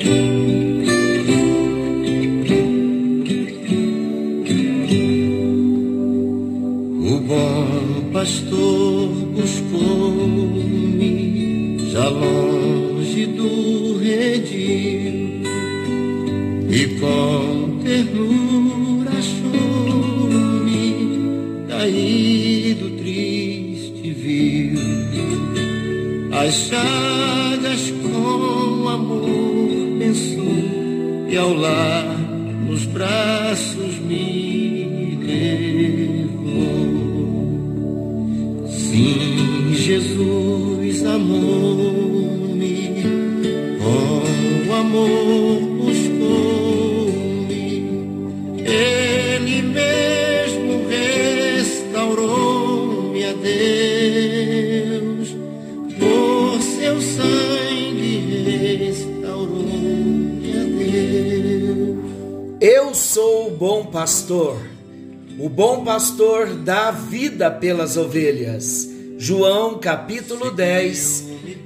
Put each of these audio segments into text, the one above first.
O bom pastor buscou-me já longe do redil e com ternura achou-me caído, triste viu as e ao lar nos braços me levou. Sim, Jesus amou-me, com amor pastor. O bom pastor dá vida pelas ovelhas. João capítulo 10,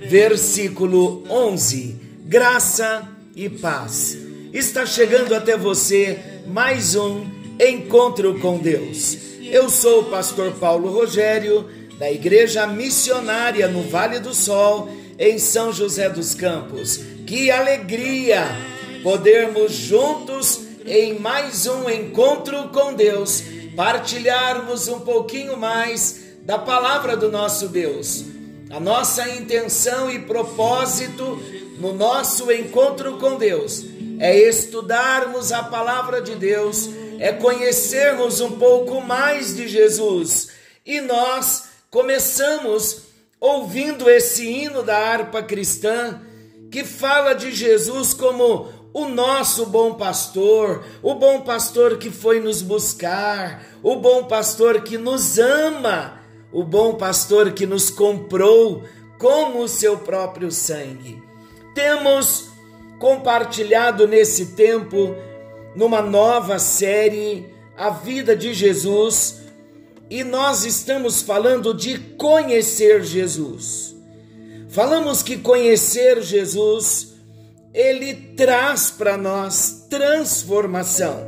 versículo 11. Graça e paz. Está chegando até você mais um encontro com Deus. Eu sou o pastor Paulo Rogério, da Igreja Missionária no Vale do Sol, em São José dos Campos. Que alegria podermos juntos em mais um encontro com Deus, partilharmos um pouquinho mais da palavra do nosso Deus. A nossa intenção e propósito no nosso encontro com Deus é estudarmos a palavra de Deus, é conhecermos um pouco mais de Jesus. E nós começamos ouvindo esse hino da harpa cristã que fala de Jesus como o nosso bom pastor, o bom pastor que foi nos buscar, o bom pastor que nos ama, o bom pastor que nos comprou com o seu próprio sangue. Temos compartilhado nesse tempo, numa nova série, a vida de Jesus e nós estamos falando de conhecer Jesus. Falamos que conhecer Jesus ele traz para nós transformação.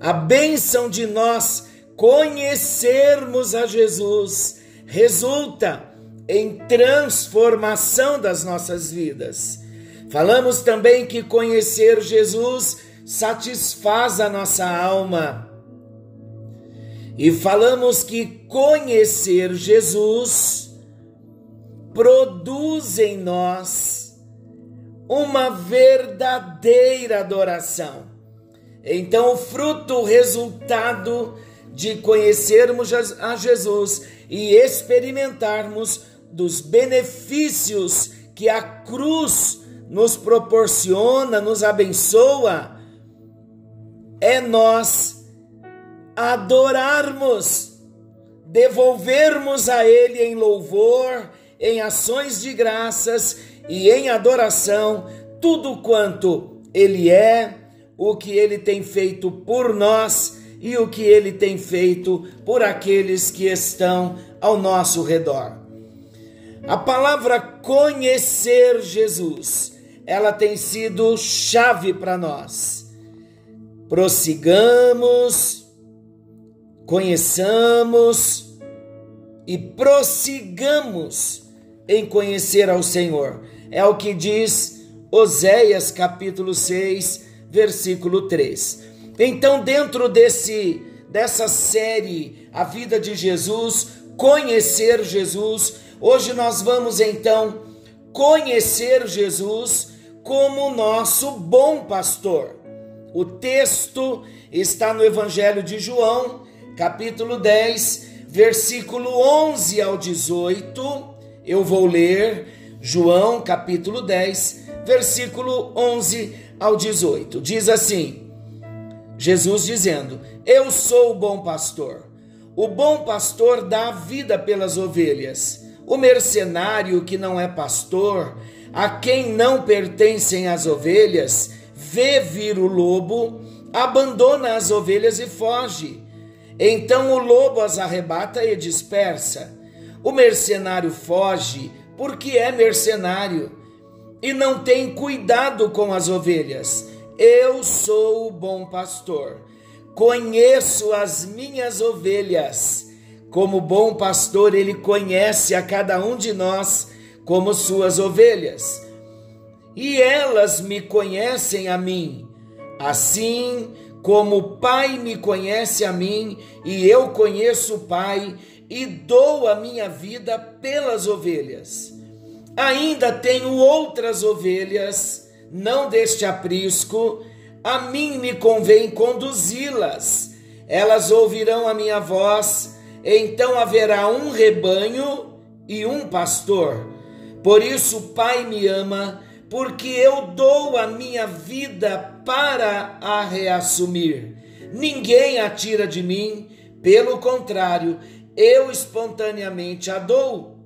A bênção de nós conhecermos a Jesus resulta em transformação das nossas vidas. Falamos também que conhecer Jesus satisfaz a nossa alma. E falamos que conhecer Jesus produz em nós uma verdadeira adoração. Então, o fruto, o resultado de conhecermos a Jesus e experimentarmos dos benefícios que a cruz nos proporciona, nos abençoa, é nós adorarmos, devolvermos a Ele em louvor, em ações de graças e em adoração tudo quanto Ele é, o que Ele tem feito por nós e o que Ele tem feito por aqueles que estão ao nosso redor. A palavra conhecer Jesus, ela tem sido chave para nós. Prossigamos, conheçamos e prossigamos em conhecer ao Senhor. É o que diz Oséias capítulo 6, versículo 3. Então, dentro desse dessa série A Vida de Jesus, conhecer Jesus, hoje nós vamos então conhecer Jesus como nosso bom pastor. O texto está no Evangelho de João, capítulo 10, versículo 11 ao 18. Eu vou ler João, capítulo 10, versículo 11 ao 18. Diz assim: Jesus dizendo: Eu sou o bom pastor. O bom pastor dá vida pelas ovelhas. O mercenário que não é pastor, a quem não pertencem as ovelhas, vê vir o lobo, abandona as ovelhas e foge. Então o lobo as arrebata e dispersa. O mercenário foge porque é mercenário e não tem cuidado com as ovelhas. Eu sou o bom pastor. Conheço as minhas ovelhas. Como bom pastor, ele conhece a cada um de nós como suas ovelhas. E elas me conhecem a mim. Assim como o Pai me conhece a mim e eu conheço o Pai e dou a minha vida pelas ovelhas. Ainda tenho outras ovelhas, não deste aprisco, a mim me convém conduzi-las. Elas ouvirão a minha voz, então haverá um rebanho e um pastor. Por isso o Pai me ama, porque eu dou a minha vida para a reassumir. Ninguém a tira de mim, pelo contrário, eu espontaneamente a dou.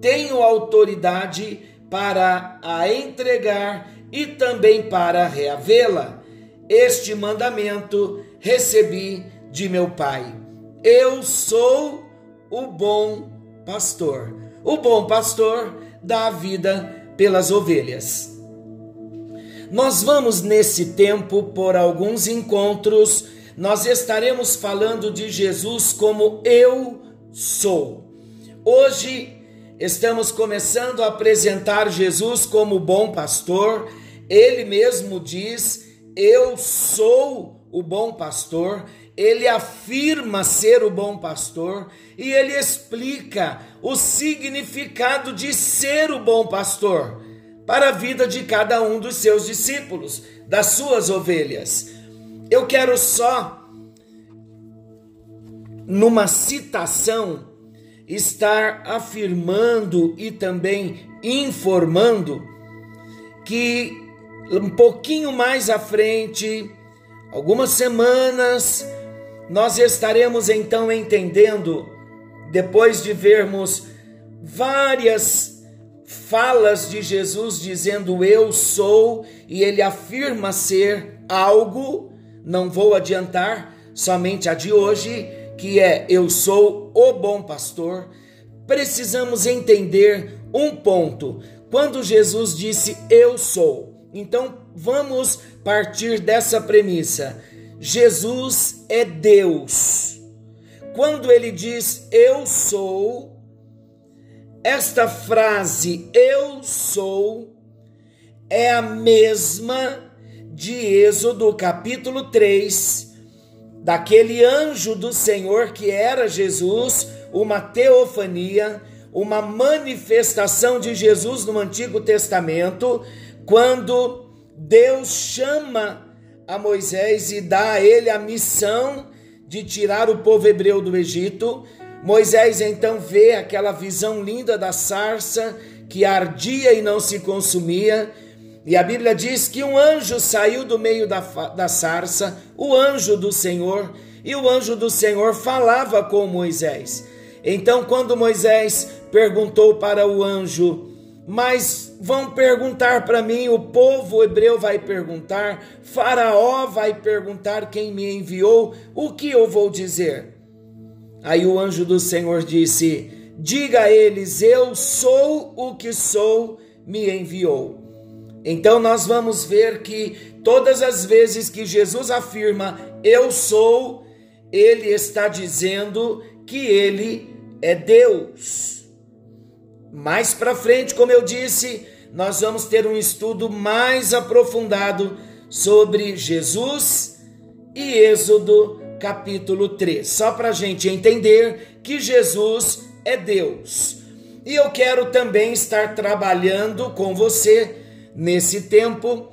Tenho autoridade para a entregar e também para reavê-la. Este mandamento recebi de meu Pai. Eu sou o bom pastor. O bom pastor dá a vida pelas ovelhas. Nós vamos nesse tempo por alguns encontros, nós estaremos falando de Jesus como eu sou. Hoje estamos começando a apresentar Jesus como bom pastor. Ele mesmo diz: Eu sou o bom pastor. Ele afirma ser o bom pastor e ele explica o significado de ser o bom pastor para a vida de cada um dos seus discípulos, das suas ovelhas. Eu quero só, numa citação, estar afirmando e também informando que um pouquinho mais à frente, algumas semanas, nós estaremos então entendendo, depois de vermos várias falas de Jesus dizendo eu sou e ele afirma ser algo, não vou adiantar somente a de hoje, que é eu sou o bom pastor. Precisamos entender um ponto. Quando Jesus disse eu sou, então vamos partir dessa premissa. Jesus é Deus. Quando ele diz eu sou, esta frase, eu sou, é a mesma de Êxodo capítulo 3, daquele anjo do Senhor que era Jesus, uma teofania, uma manifestação de Jesus no Antigo Testamento, quando Deus chama a Moisés e dá a ele a missão de tirar o povo hebreu do Egito Moisés então vê aquela visão linda da sarça que ardia e não se consumia. E a Bíblia diz que um anjo saiu do meio da, da sarça, o anjo do Senhor, e o anjo do Senhor falava com Moisés. Então, quando Moisés perguntou para o anjo, mas vão perguntar para mim, o povo hebreu vai perguntar, Faraó vai perguntar quem me enviou, o que eu vou dizer? Aí o anjo do Senhor disse: Diga a eles: Eu sou o que sou, me enviou. Então nós vamos ver que todas as vezes que Jesus afirma eu sou, ele está dizendo que ele é Deus. Mais para frente, como eu disse, nós vamos ter um estudo mais aprofundado sobre Jesus e Êxodo capítulo 3. Só para a gente entender que Jesus é Deus. E eu quero também estar trabalhando com você nesse tempo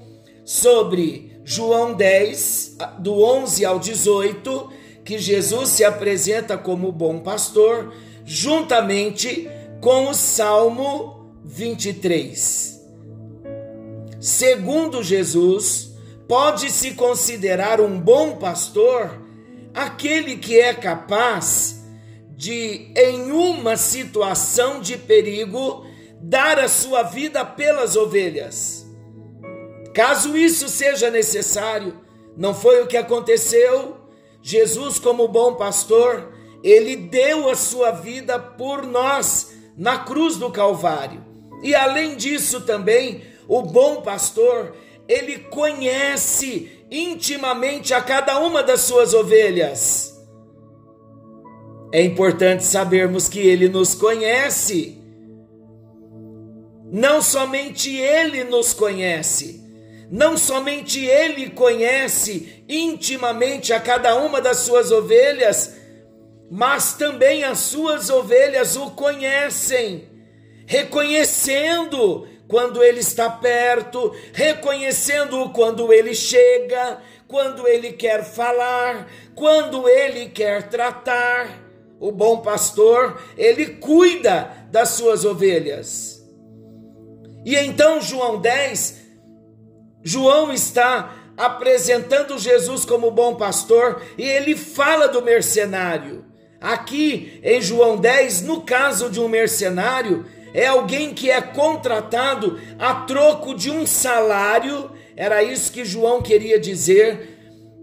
sobre João 10, do 11 ao 18, que Jesus se apresenta como bom pastor, juntamente com o Salmo 23. Segundo Jesus, pode-se considerar um bom pastor aquele que é capaz de, em uma situação de perigo, dar a sua vida pelas ovelhas. Caso isso seja necessário, não foi o que aconteceu. Jesus, como bom pastor, ele deu a sua vida por nós na cruz do Calvário. E além disso também, o bom pastor, ele conhece intimamente a cada uma das suas ovelhas. É importante sabermos que ele nos conhece. Não somente ele nos conhece, não somente ele conhece intimamente a cada uma das suas ovelhas, mas também as suas ovelhas o conhecem, reconhecendo quando ele está perto, reconhecendo quando ele chega, quando ele quer falar, quando ele quer tratar. O bom pastor, ele cuida das suas ovelhas. E então, João 10, João está apresentando Jesus como bom pastor e ele fala do mercenário. Aqui em João 10, no caso de um mercenário, é alguém que é contratado a troco de um salário, era isso que João queria dizer.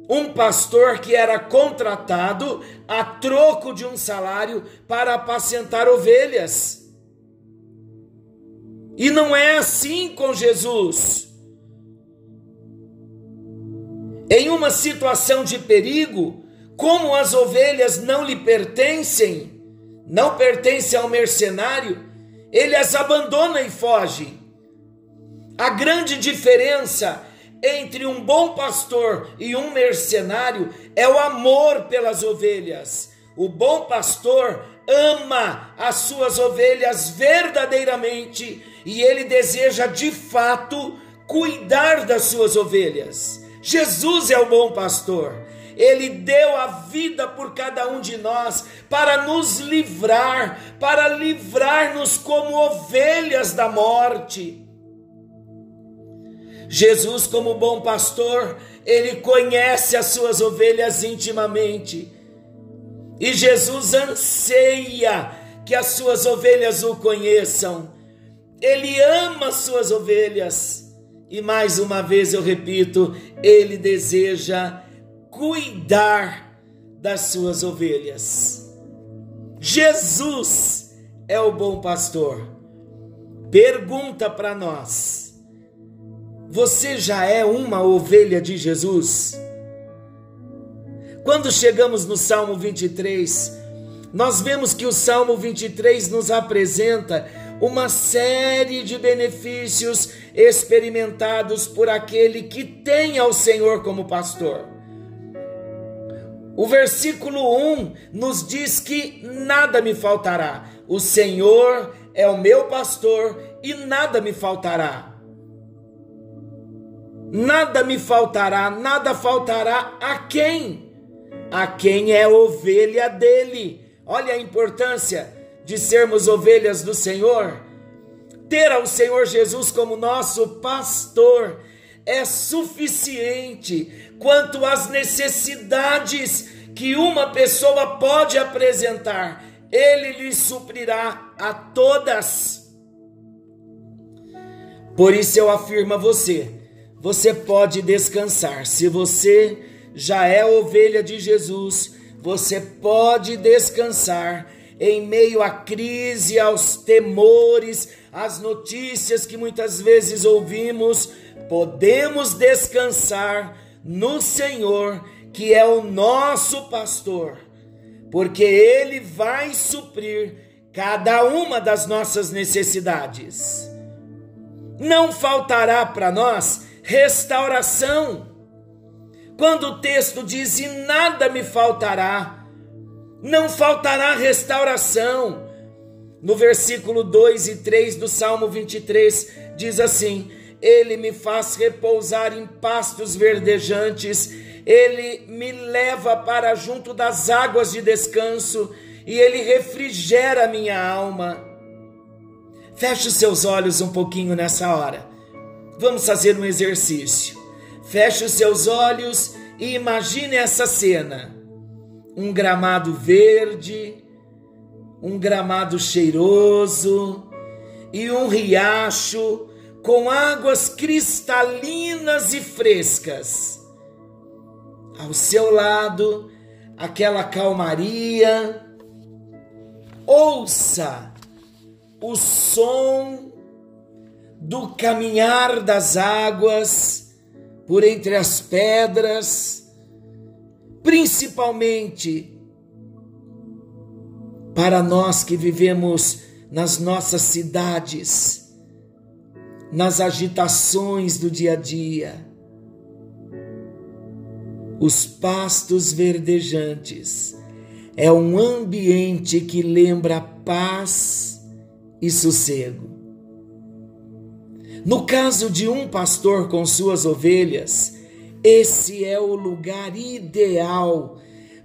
Um pastor que era contratado a troco de um salário para apacentar ovelhas. E não é assim com Jesus. Em uma situação de perigo, como as ovelhas não lhe pertencem, não pertencem ao mercenário, ele as abandona e foge. A grande diferença entre um bom pastor e um mercenário é o amor pelas ovelhas. O bom pastor ama as suas ovelhas verdadeiramente e ele deseja de fato cuidar das suas ovelhas. Jesus é o bom pastor. Ele deu a vida por cada um de nós para nos livrar, para livrar-nos como ovelhas da morte. Jesus, como bom pastor, ele conhece as suas ovelhas intimamente. E Jesus anseia que as suas ovelhas o conheçam. Ele ama as suas ovelhas. E mais uma vez eu repito, ele deseja cuidar das suas ovelhas. Jesus é o bom pastor. Pergunta para nós: você já é uma ovelha de Jesus? Quando chegamos no Salmo 23, nós vemos que o Salmo 23 nos apresenta uma série de benefícios experimentados por aquele que tem ao Senhor como pastor. O versículo 1 nos diz que nada me faltará. O Senhor é o meu pastor e nada me faltará. Nada me faltará, nada faltará a quem? A quem é ovelha dele. Olha a importância de sermos ovelhas do Senhor. Ter ao Senhor Jesus como nosso pastor é suficiente quanto às necessidades que uma pessoa pode apresentar, ele lhe suprirá a todas. Por isso eu afirmo a você: você pode descansar. Se você já é ovelha de Jesus, você pode descansar em meio à crise, aos temores, às notícias que muitas vezes ouvimos, podemos descansar no Senhor, que é o nosso pastor, porque ele vai suprir cada uma das nossas necessidades. Não faltará para nós restauração. Quando o texto diz: E nada me faltará, não faltará restauração. No versículo 2 e 3 do Salmo 23 diz assim: Ele me faz repousar em pastos verdejantes, ele me leva para junto das águas de descanso e ele refrigera minha alma. Feche os seus olhos um pouquinho nessa hora. Vamos fazer um exercício. Feche os seus olhos e imagine essa cena: um gramado verde, um gramado cheiroso e um riacho com águas cristalinas e frescas. Ao seu lado, aquela calmaria. Ouça o som do caminhar das águas por entre as pedras, principalmente para nós que vivemos nas nossas cidades, nas agitações do dia a dia. Os pastos verdejantes é um ambiente que lembra paz e sossego. No caso de um pastor com suas ovelhas, esse é o lugar ideal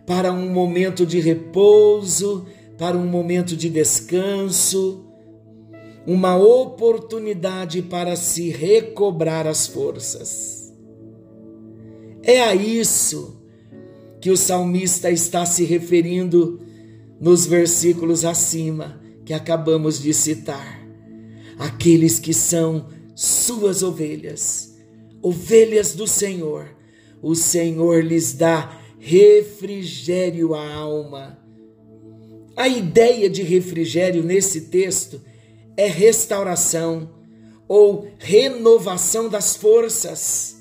para um momento de repouso, para um momento de descanso, uma oportunidade para se recobrar as forças. É a isso que o salmista está se referindo nos versículos acima que acabamos de citar. Aqueles que são suas ovelhas, ovelhas do Senhor, o Senhor lhes dá refrigério à alma. A ideia de refrigério nesse texto é restauração ou renovação das forças.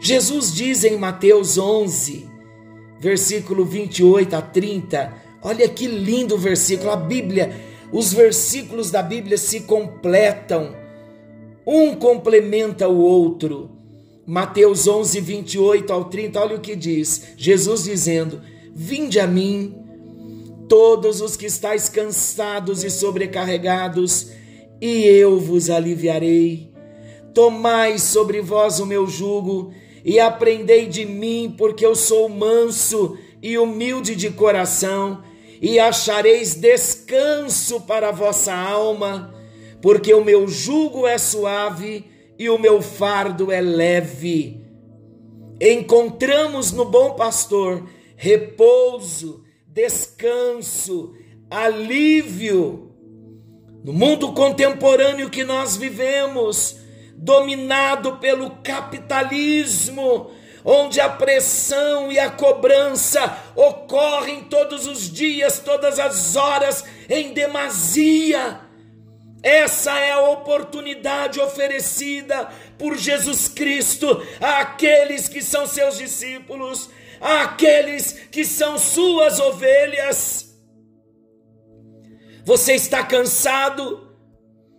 Jesus diz em Mateus 11, versículo 28 a 30, olha que lindo versículo, a Bíblia os versículos da Bíblia se completam, um complementa o outro. Mateus 11, 28 ao 30, olha o que diz: Jesus dizendo: Vinde a mim, todos os que estáis cansados e sobrecarregados, e eu vos aliviarei. Tomai sobre vós o meu jugo e aprendei de mim, porque eu sou manso e humilde de coração e achareis descanso para a vossa alma, porque o meu jugo é suave e o meu fardo é leve. Encontramos no bom pastor repouso, descanso, alívio. No mundo contemporâneo que nós vivemos, dominado pelo capitalismo, onde a pressão e a cobrança ocorrem todos os dias, todas as horas, em demasia. Essa é a oportunidade oferecida por Jesus Cristo àqueles que são seus discípulos, àqueles que são suas ovelhas. Você está cansado?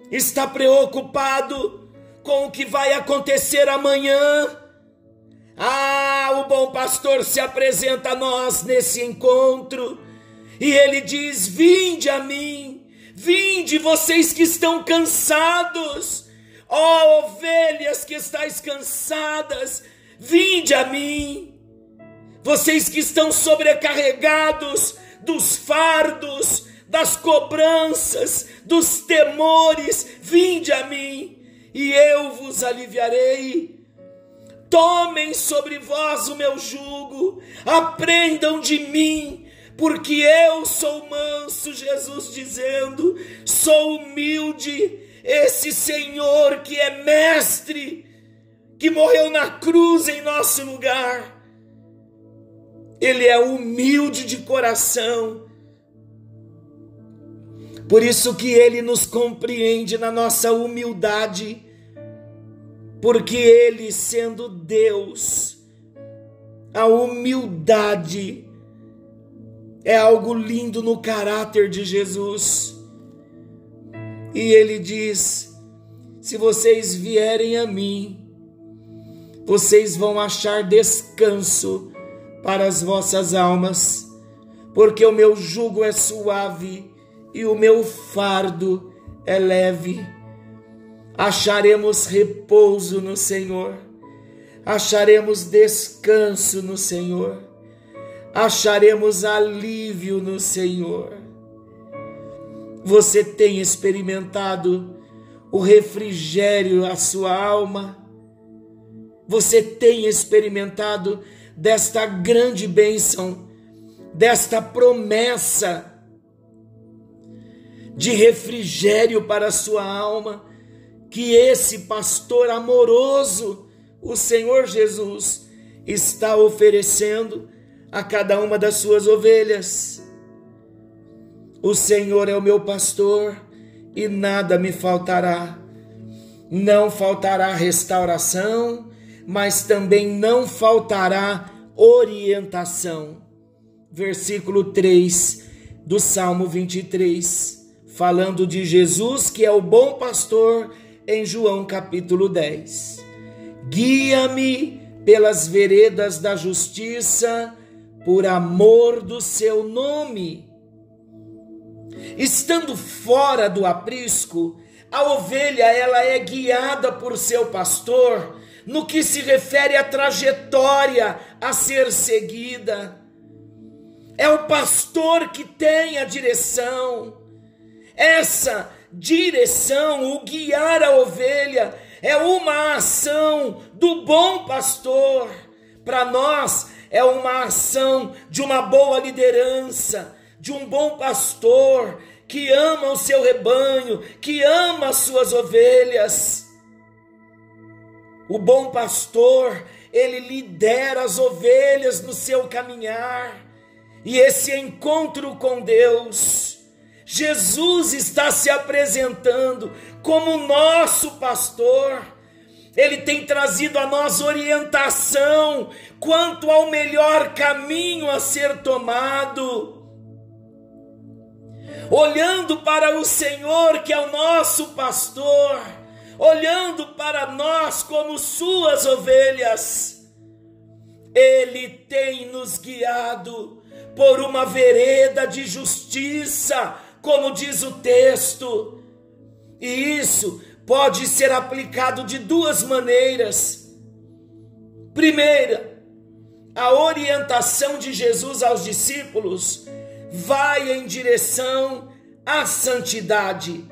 Está preocupado com o que vai acontecer amanhã? Ah, o bom pastor se apresenta a nós nesse encontro e ele diz: Vinde a mim, vinde vocês que estão cansados, ó oh, ovelhas que estáis cansadas, vinde a mim, vocês que estão sobrecarregados dos fardos, das cobranças, dos temores, vinde a mim e eu vos aliviarei. Tomem sobre vós o meu jugo, aprendam de mim, porque eu sou manso, Jesus dizendo, sou humilde. Esse Senhor que é mestre, que morreu na cruz em nosso lugar, ele é humilde de coração. Por isso que ele nos compreende na nossa humildade porque ele, sendo Deus, a humildade é algo lindo no caráter de Jesus. E ele diz: se vocês vierem a mim, vocês vão achar descanso para as vossas almas, porque o meu jugo é suave e o meu fardo é leve acharemos repouso no Senhor, acharemos descanso no Senhor, acharemos alívio no Senhor. Você tem experimentado o refrigério à sua alma? Você tem experimentado desta grande bênção, desta promessa de refrigério para a sua alma? Que esse pastor amoroso, o Senhor Jesus, está oferecendo a cada uma das suas ovelhas. O Senhor é o meu pastor e nada me faltará. Não faltará restauração, mas também não faltará orientação. Versículo 3 do Salmo 23, falando de Jesus, que é o bom pastor, em João capítulo 10. Guia-me pelas veredas da justiça, por amor do seu nome. Estando fora do aprisco, a ovelha ela é guiada por seu pastor no que se refere à trajetória a ser seguida. É o pastor que tem a direção. Essa direção, o guiar a ovelha, é uma ação do bom pastor. Para nós, é uma ação de uma boa liderança, de um bom pastor que ama o seu rebanho, que ama as suas ovelhas. O bom pastor, ele lidera as ovelhas no seu caminhar. E esse encontro com Deus, Jesus está se apresentando como nosso pastor. Ele tem trazido a nós orientação quanto ao melhor caminho a ser tomado. Olhando para o Senhor, que é o nosso pastor, olhando para nós como suas ovelhas, Ele tem nos guiado por uma vereda de justiça, como diz o texto. E isso pode ser aplicado de duas maneiras. Primeira, a orientação de Jesus aos discípulos vai em direção à santidade.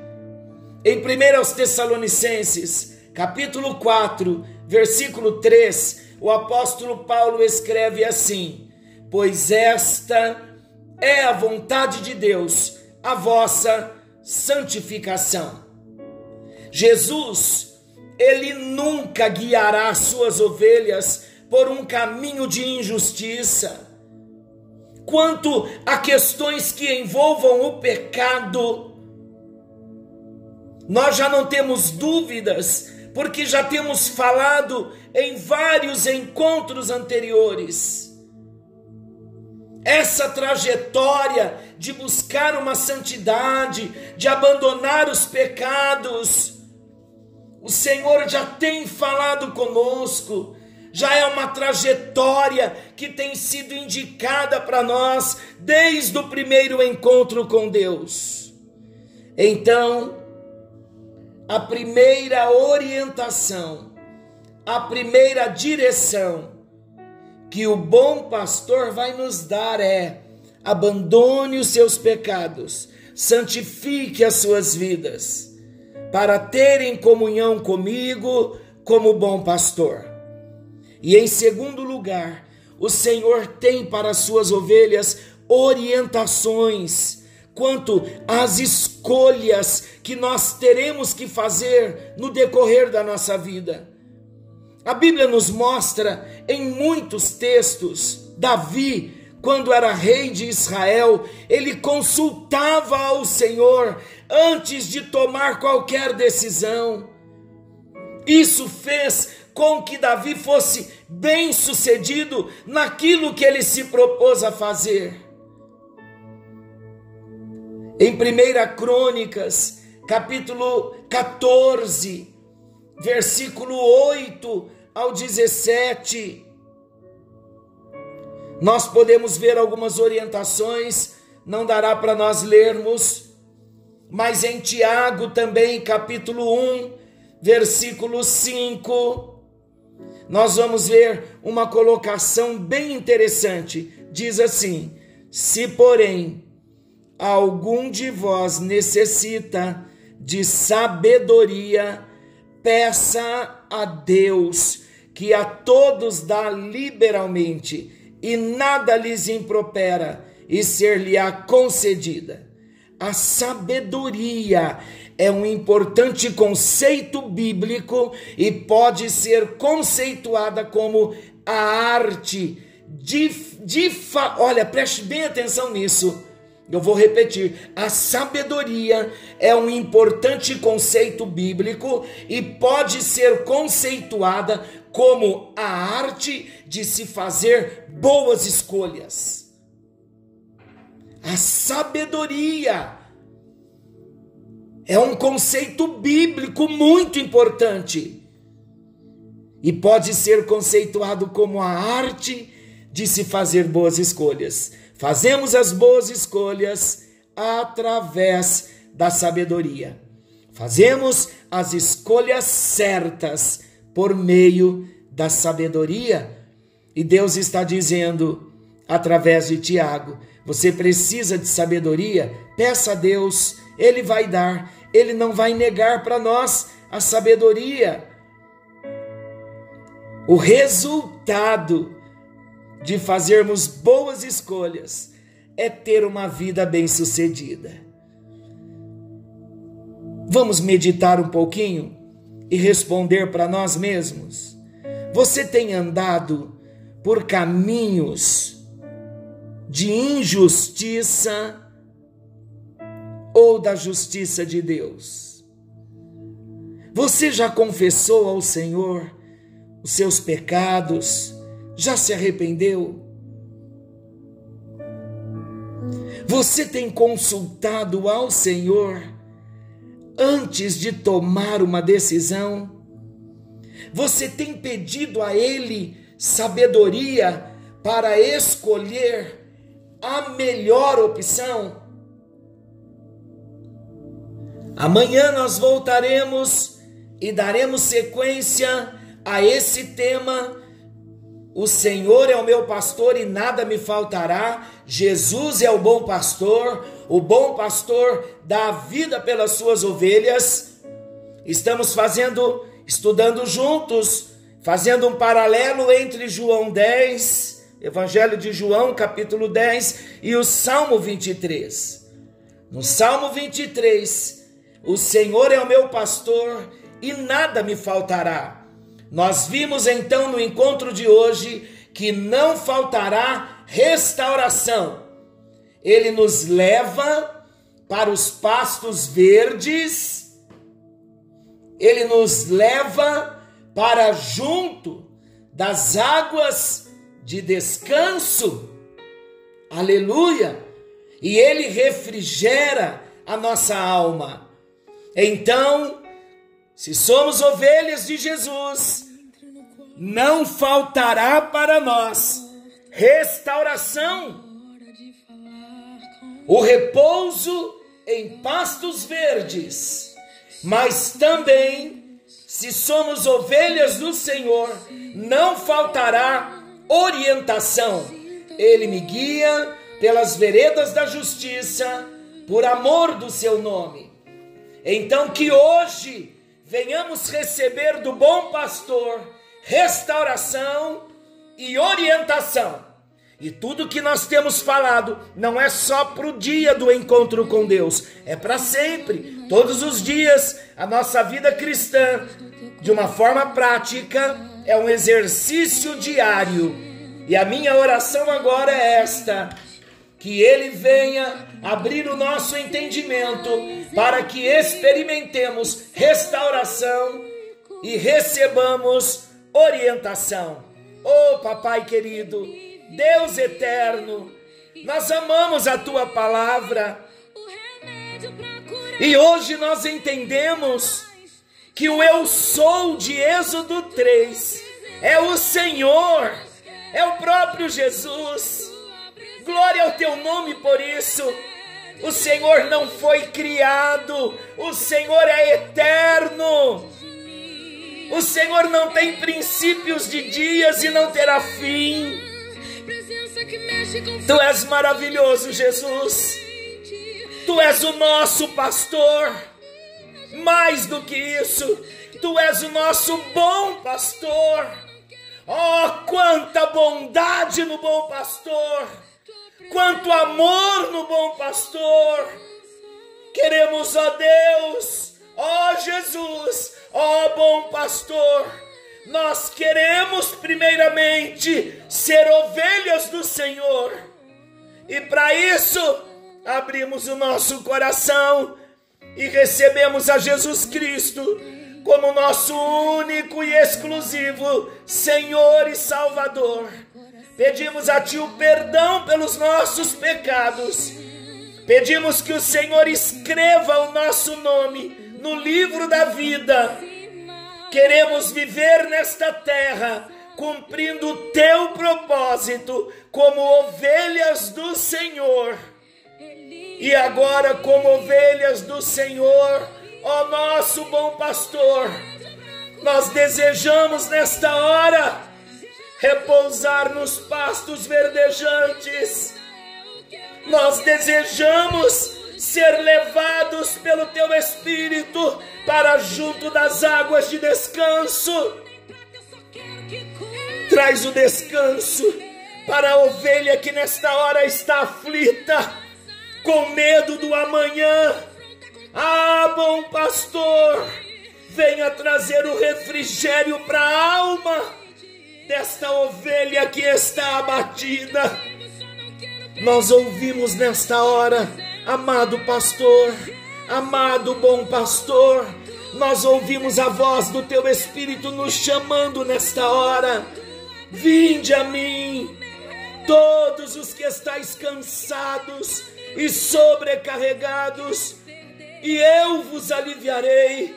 Em 1 Tessalonicenses, capítulo 4, versículo 3, o apóstolo Paulo escreve assim: pois esta é a vontade de Deus, a vossa santificação. Jesus, ele nunca guiará as suas ovelhas por um caminho de injustiça. Quanto a questões que envolvam o pecado, nós já não temos dúvidas, porque já temos falado em vários encontros anteriores essa trajetória de buscar uma santidade, de abandonar os pecados. O Senhor já tem falado conosco, já é uma trajetória que tem sido indicada para nós desde o primeiro encontro com Deus. Então, a primeira orientação, a primeira direção que o bom pastor vai nos dar é: abandone os seus pecados, santifique as suas vidas, para terem comunhão comigo como bom pastor. E em segundo lugar, o Senhor tem para as suas ovelhas orientações quanto às escolhas que nós teremos que fazer no decorrer da nossa vida. A Bíblia nos mostra em muitos textos Davi, quando era rei de Israel, ele consultava ao Senhor antes de tomar qualquer decisão. Isso fez com que Davi fosse bem-sucedido naquilo que ele se propôs a fazer. Em 1 Crônicas, capítulo 14, versículo 8 ao 17, nós podemos ver algumas orientações, não dará para nós lermos, mas em Tiago também, capítulo 1, versículo 5, nós vamos ver uma colocação bem interessante. Diz assim: Se, porém, algum de vós necessita de sabedoria, peça a Deus, que a todos dá liberalmente, e nada lhes impropera, e ser-lhe-á concedida. A sabedoria é um importante conceito bíblico e pode ser conceituada como a arte de, de olha, preste bem atenção nisso, Eu vou repetir: a sabedoria é um importante conceito bíblico e pode ser conceituada como a arte de se fazer boas escolhas. A sabedoria é um conceito bíblico muito importante e pode ser conceituado como a arte de se fazer boas escolhas. Fazemos as boas escolhas através da sabedoria. Fazemos as escolhas certas por meio da sabedoria. E Deus está dizendo através de Tiago: você precisa de sabedoria? Peça a Deus, Ele vai dar, Ele não vai negar para nós a sabedoria. O resultado de fazermos boas escolhas é ter uma vida bem-sucedida. Vamos meditar um pouquinho e responder para nós mesmos. Você tem andado por caminhos de injustiça ou da justiça de Deus? Você já confessou ao Senhor os seus pecados? Já se arrependeu? Você tem consultado ao Senhor antes de tomar uma decisão? Você tem pedido a Ele sabedoria para escolher a melhor opção? Amanhã nós voltaremos e daremos sequência a esse tema o Senhor é o meu pastor e nada me faltará. Jesus é o bom pastor. O bom pastor dá a vida pelas suas ovelhas. Estamos fazendo, estudando juntos, fazendo um paralelo entre João 10, Evangelho de João, capítulo 10, e o Salmo 23. No Salmo 23, o Senhor é o meu pastor e nada me faltará. Nós vimos então no encontro de hoje que não faltará restauração. Ele nos leva para os pastos verdes, ele nos leva para junto das águas de descanso. Aleluia! E ele refrigera a nossa alma. Então, se somos ovelhas de Jesus, não faltará para nós restauração, o repouso em pastos verdes, mas também, se somos ovelhas do Senhor, não faltará orientação. Ele me guia pelas veredas da justiça, por amor do seu nome. Então, que hoje venhamos receber do bom pastor restauração e orientação. E tudo que nós temos falado não é só para o dia do encontro com Deus, é para sempre, todos os dias. A nossa vida cristã, de uma forma prática, é um exercício diário. E a minha oração agora é esta: que Ele venha abrir o nosso entendimento para que experimentemos restauração e recebamos orientação. Oh, papai querido, Deus eterno, nós amamos a tua palavra. E hoje nós entendemos que o eu sou de Êxodo 3 é o Senhor, é o próprio Jesus. Glória ao teu nome por isso. O Senhor não foi criado, o Senhor é eterno. O Senhor não tem princípios de dias e não terá fim. Tu és maravilhoso, Jesus. Tu és o nosso pastor. Mais do que isso, tu és o nosso bom pastor. Oh, quanta bondade no bom pastor! Quanto amor no bom pastor. Queremos, ó Deus, ó Jesus, ó bom pastor, nós queremos primeiramente ser ovelhas do Senhor. E para isso, abrimos o nosso coração e recebemos a Jesus Cristo como nosso único e exclusivo Senhor e Salvador. Pedimos a Ti o perdão pelos nossos pecados. Pedimos que o Senhor escreva o nosso nome no livro da vida. Queremos viver nesta terra cumprindo o teu propósito como ovelhas do Senhor. E agora, como ovelhas do Senhor, ó nosso bom pastor, nós desejamos nesta hora repousar nos pastos verdejantes. Nós desejamos ser levados pelo teu Espírito para junto das águas de descanso. Traz o descanso para a ovelha que nesta hora está aflita, com medo do amanhã. Ah, bom pastor, venha trazer o refrigério para a alma desta ovelha que está abatida. Nós ouvimos nesta hora, amado pastor, amado bom pastor, nós ouvimos a voz do teu Espírito nos chamando nesta hora. Vinde a mim, todos os que estáis cansados e sobrecarregados, e eu vos aliviarei.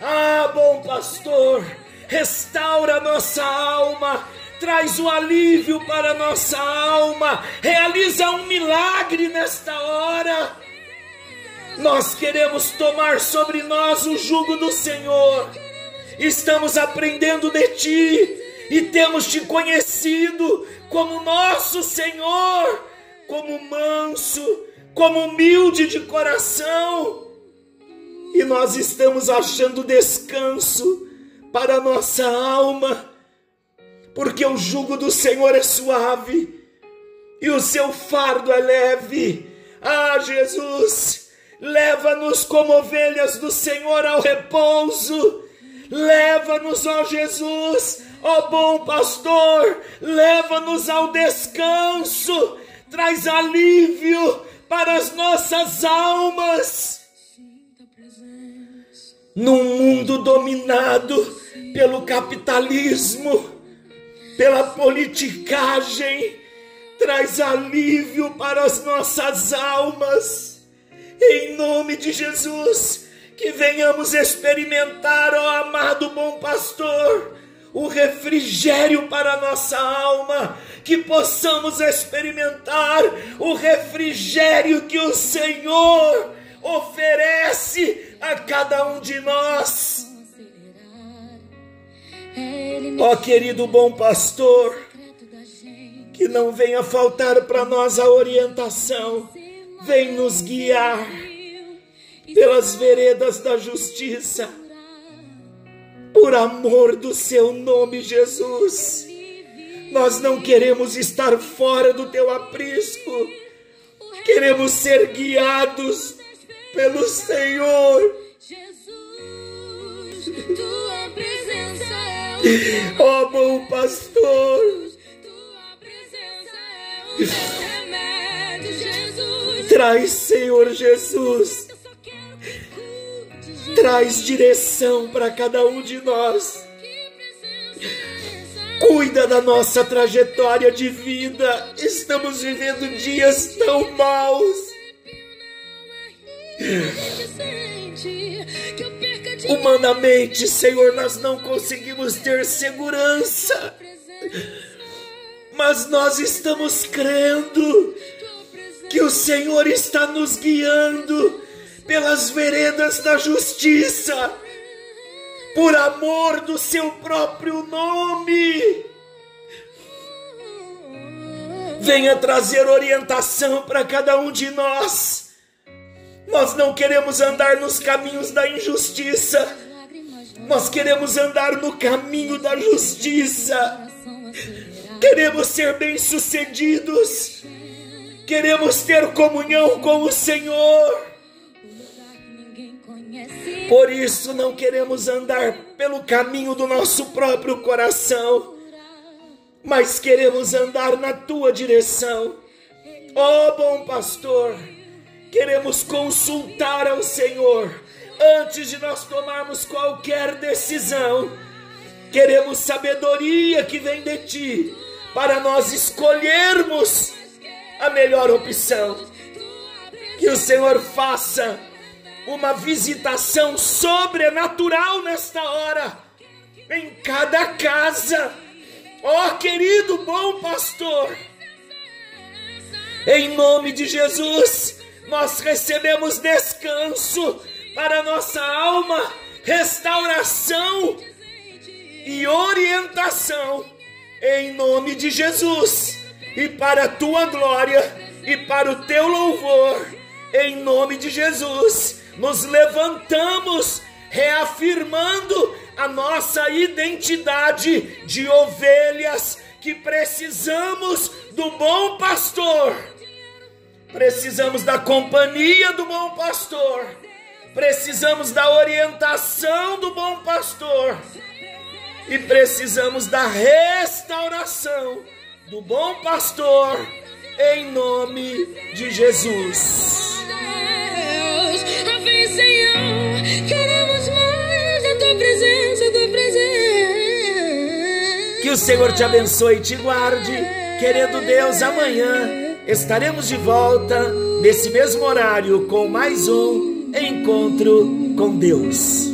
Ah, bom pastor, restaura nossa alma, traz o alívio para nossa alma, realiza um milagre nesta hora. Nós queremos tomar sobre nós o jugo do Senhor. Estamos aprendendo de ti e temos te conhecido como nosso Senhor, como manso, como humilde de coração. E nós estamos achando descanso para a nossa alma, porque o jugo do Senhor é suave e o seu fardo é leve. Ah, Jesus, leva-nos como ovelhas do Senhor ao repouso. Leva-nos, ó Jesus, ó bom pastor, leva-nos ao descanso, traz alívio para as nossas almas. Num mundo dominado pelo capitalismo, pela politicagem, traz alívio para as nossas almas. Em nome de Jesus, que venhamos experimentar, ó amado bom pastor, o refrigério para a nossa alma, que possamos experimentar o refrigério que o Senhor oferece a cada um de nós. Ó querido bom pastor, que não venha faltar para nós a orientação, vem nos guiar pelas veredas da justiça, por amor do seu nome, Jesus. Nós não queremos estar fora do teu aprisco, queremos ser guiados pelo Senhor. Tua Ó bom pastor, traz, Senhor Jesus, traz direção para cada um de nós. Cuida da nossa trajetória de vida. Estamos vivendo dias tão maus. Humanamente, Senhor, nós não conseguimos ter segurança, mas nós estamos crendo que o Senhor está nos guiando pelas veredas da justiça, por amor do seu próprio nome. Venha trazer orientação para cada um de nós. Nós não queremos andar nos caminhos da injustiça, nós queremos andar no caminho da justiça. Queremos ser bem-sucedidos. Queremos ter comunhão com o Senhor. Por isso não queremos andar pelo caminho do nosso próprio coração, mas queremos andar na tua direção. Ó bom pastor, queremos consultar ao Senhor antes de nós tomarmos qualquer decisão. Queremos sabedoria que vem de Ti para nós escolhermos a melhor opção. Que o Senhor faça uma visitação sobrenatural nesta hora, em cada casa. Ó oh, querido bom pastor, em nome de Jesus, nós recebemos descanso para nossa alma, restauração e orientação, em nome de Jesus, e para a tua glória e para o teu louvor, em nome de Jesus, nos levantamos reafirmando a nossa identidade de ovelhas que precisamos do bom pastor. Precisamos da companhia do bom pastor. Precisamos da orientação do bom pastor. E precisamos da restauração do bom pastor em nome de Jesus. Que o Senhor te abençoe e te guarde. Querendo Deus, amanhã estaremos de volta nesse mesmo horário com mais um encontro com Deus.